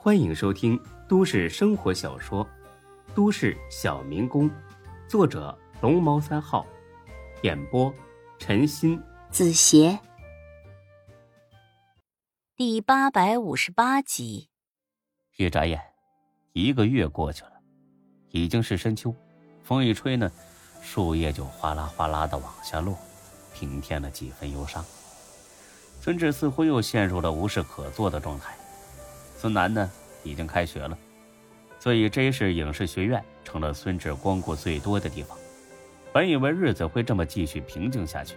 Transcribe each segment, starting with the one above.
欢迎收听都市生活小说《都市小民工》，作者龙猫三号，演播陈鑫、子邪，第八百五十八集。一眨眼，一个月过去了，已经是深秋，风一吹呢，树叶就哗啦哗啦的往下落，平添了几分忧伤。孙志似乎又陷入了无事可做的状态。孙楠呢，已经开学了，所以 J 市影视学院成了孙志光顾最多的地方。本以为日子会这么继续平静下去，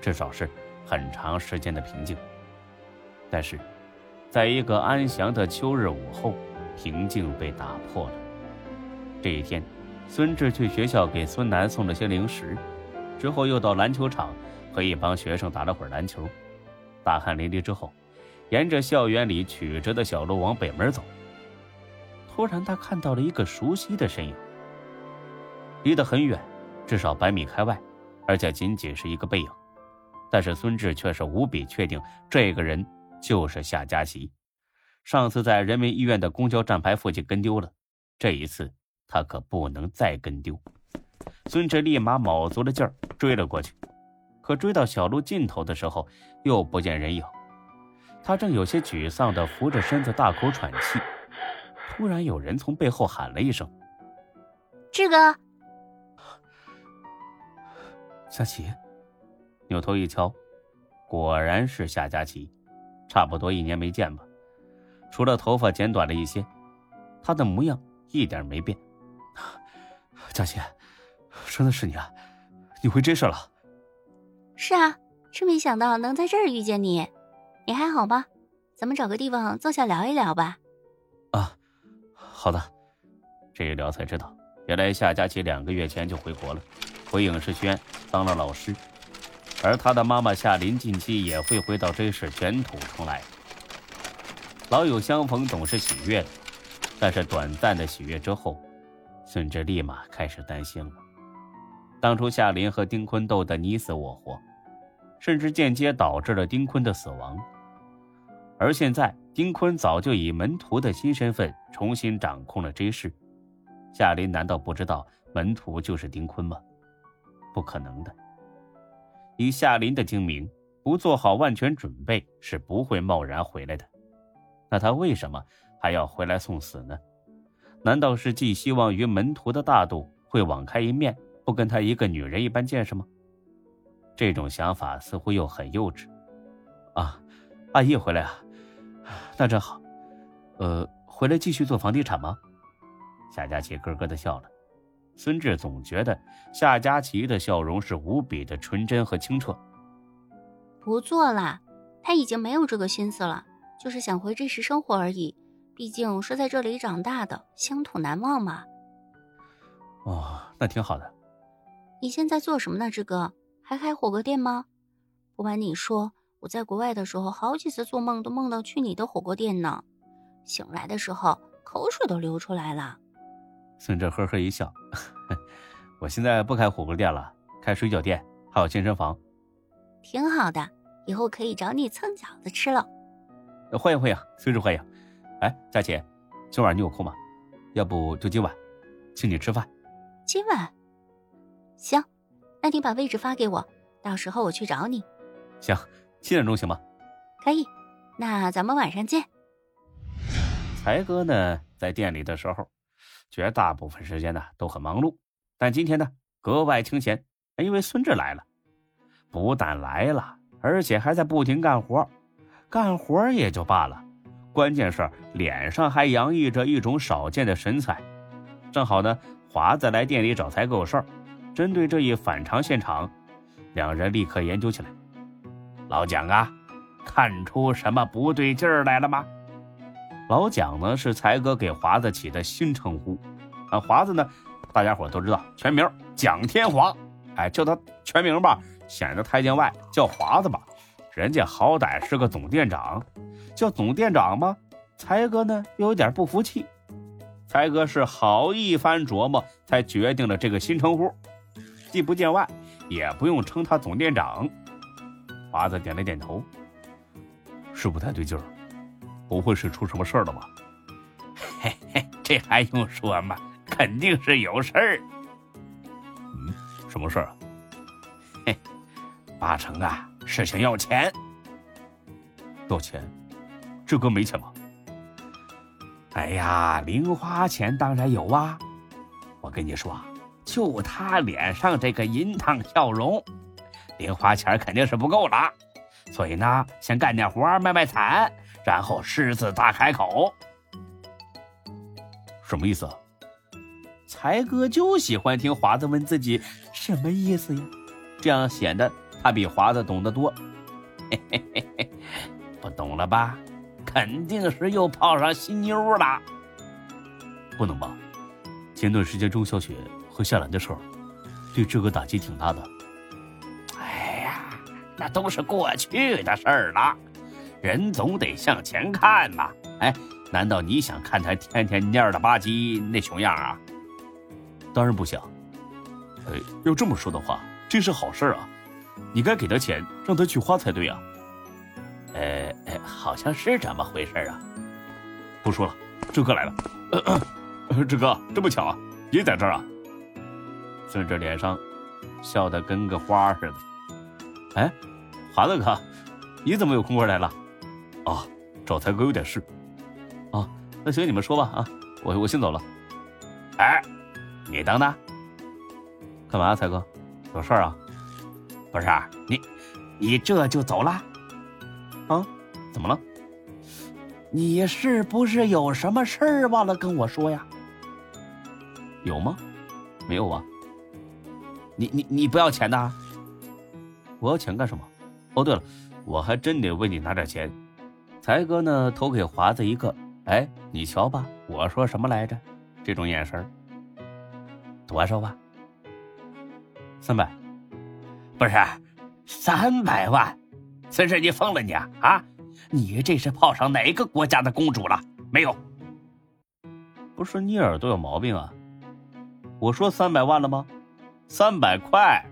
至少是很长时间的平静。但是，在一个安详的秋日午后，平静被打破了。这一天，孙志去学校给孙楠送了些零食，之后又到篮球场和一帮学生打了会儿篮球。大汗淋漓之后，沿着校园里曲折的小路往北门走。突然，他看到了一个熟悉的身影，离得很远，至少百米开外，而且仅仅是一个背影。但是孙志却是无比确定，这个人就是夏佳琪。上次在人民医院的公交站牌附近跟丢了，这一次他可不能再跟丢。孙志立马卯足了劲儿追了过去。可追到小路尽头的时候，又不见人影。他正有些沮丧的扶着身子，大口喘气。突然，有人从背后喊了一声：“志哥！”夏琪扭头一瞧，果然是夏佳琪。差不多一年没见吧，除了头发剪短了一些，他的模样一点没变。佳琪，真的是你啊！你回这事了？是啊，真没想到能在这儿遇见你，你还好吗？咱们找个地方坐下聊一聊吧。啊，好的。这一聊才知道，原来夏佳琪两个月前就回国了，回影视圈当了老师，而他的妈妈夏琳近期也会回到这市卷土重来。老友相逢总是喜悦的，但是短暂的喜悦之后，孙志立马开始担心了。当初夏琳和丁坤斗得你死我活，甚至间接导致了丁坤的死亡。而现在，丁坤早就以门徒的新身份重新掌控了这事，夏琳难道不知道门徒就是丁坤吗？不可能的。以夏琳的精明，不做好万全准备是不会贸然回来的。那他为什么还要回来送死呢？难道是寄希望于门徒的大度会网开一面？不跟他一个女人一般见识吗？这种想法似乎又很幼稚。啊，阿义回来啊，那真好。呃，回来继续做房地产吗？夏佳琪咯咯的笑了。孙志总觉得夏佳琪的笑容是无比的纯真和清澈。不做了，他已经没有这个心思了，就是想回这时生活而已。毕竟是在这里长大的，乡土难忘嘛。哦，那挺好的。你现在做什么呢，志哥？还开火锅店吗？不瞒你说，我在国外的时候，好几次做梦都梦到去你的火锅店呢。醒来的时候，口水都流出来了。孙哲呵呵一笑，我现在不开火锅店了，开水饺店，还有健身房。挺好的，以后可以找你蹭饺子吃了。欢迎欢迎，随时欢迎。哎，佳琪，今晚你有空吗？要不就今晚，请你吃饭。今晚。行，那你把位置发给我，到时候我去找你。行，七点钟行吗？可以，那咱们晚上见。才哥呢，在店里的时候，绝大部分时间呢都很忙碌，但今天呢格外清闲，因为孙志来了。不但来了，而且还在不停干活。干活也就罢了，关键是脸上还洋溢着一种少见的神采。正好呢，华子来店里找才哥有事儿。针对这一反常现场，两人立刻研究起来。老蒋啊，看出什么不对劲儿来了吗？老蒋呢是才哥给华子起的新称呼，啊，华子呢，大家伙都知道，全名蒋天华。哎，叫他全名吧，显得太见外叫华子吧。人家好歹是个总店长，叫总店长吗？才哥呢又有点不服气。才哥是好一番琢磨，才决定了这个新称呼。既不见外，也不用称他总店长。华子点了点头，是不太对劲儿，不会是出什么事儿了吧？嘿嘿，这还用说吗？肯定是有事儿。嗯，什么事儿啊？嘿，八成啊是想要钱。要钱？这哥没钱吗？哎呀，零花钱当然有啊！我跟你说，就他脸上这个银堂笑容，零花钱肯定是不够了。所以呢，先干点活卖卖惨，然后狮子大开口。什么意思啊？才哥就喜欢听华子问自己什么意思呀，这样显得他比华子懂得多。嘿嘿嘿嘿，不懂了吧？肯定是又泡上新妞了。不能吧？前段时间钟小雪和夏兰的事儿，对这个打击挺大的。那都是过去的事儿了，人总得向前看嘛。哎，难道你想看他天天蔫了吧唧那熊样啊？当然不想。哎，要这么说的话，这是好事啊！你该给他钱，让他去花才对啊。呃，好像是这么回事啊。不说了，志哥来了。志哥，这么巧啊，也在这儿啊。孙志脸上笑得跟个花似的。哎，华子哥，你怎么有空过来了？啊，找才哥有点事。啊，那行，你们说吧。啊，我我先走了。哎。你等等，干嘛，才哥？有事儿啊？不是你，你这就走了？啊？怎么了？你是不是有什么事儿忘了跟我说呀？有吗？没有啊。你你你不要钱的？我要钱干什么？哦，对了，我还真得为你拿点钱。才哥呢，投给华子一个，哎，你瞧吧，我说什么来着？这种眼神。多少万？三百，不是三百万？孙志，你疯了你啊！啊，你这是泡上哪个国家的公主了？没有？不是你耳朵有毛病啊？我说三百万了吗？三百块。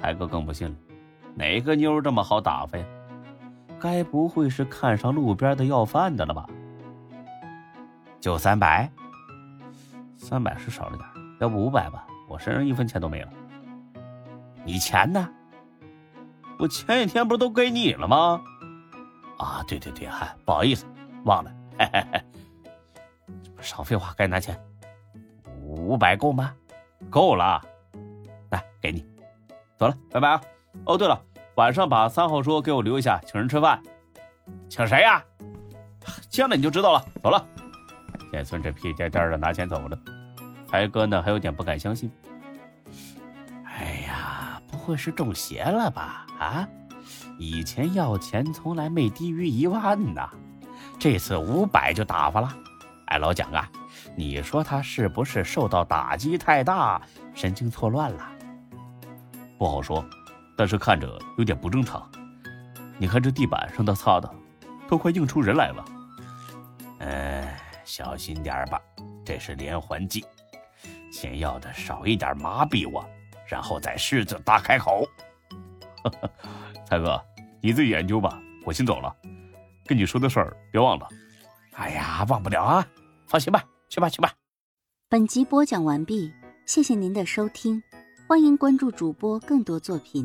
才哥更不信了，哪个妞这么好打发呀？该不会是看上路边的要饭的了吧？就三百？三百是少了点，要不五百吧？我身上一分钱都没了。你钱呢？我前几天不是都给你了吗？啊，对对对，嗨，不好意思，忘了。嘿嘿嘿，少废话，该拿钱。五百够吗？够了，来给你。走了，拜拜啊！哦，对了，晚上把三号桌给我留一下，请人吃饭。请谁呀？见了你就知道了。走了。见孙志屁颠颠的拿钱走了。才哥呢，还有点不敢相信。哎呀，不会是中邪了吧？啊，以前要钱从来没低于一万呐，这次五百就打发了。哎，老蒋啊，你说他是不是受到打击太大，神经错乱了？不好说，但是看着有点不正常。你看这地板上他擦的，都快映出人来了。嗯，小心点吧，这是连环计。先要的少一点麻痹我，然后再狮子大开口。蔡哥，你自己研究吧，我先走了。跟你说的事儿别忘了。哎呀，忘不了啊，放心吧，去吧去吧。本集播讲完毕，谢谢您的收听，欢迎关注主播更多作品。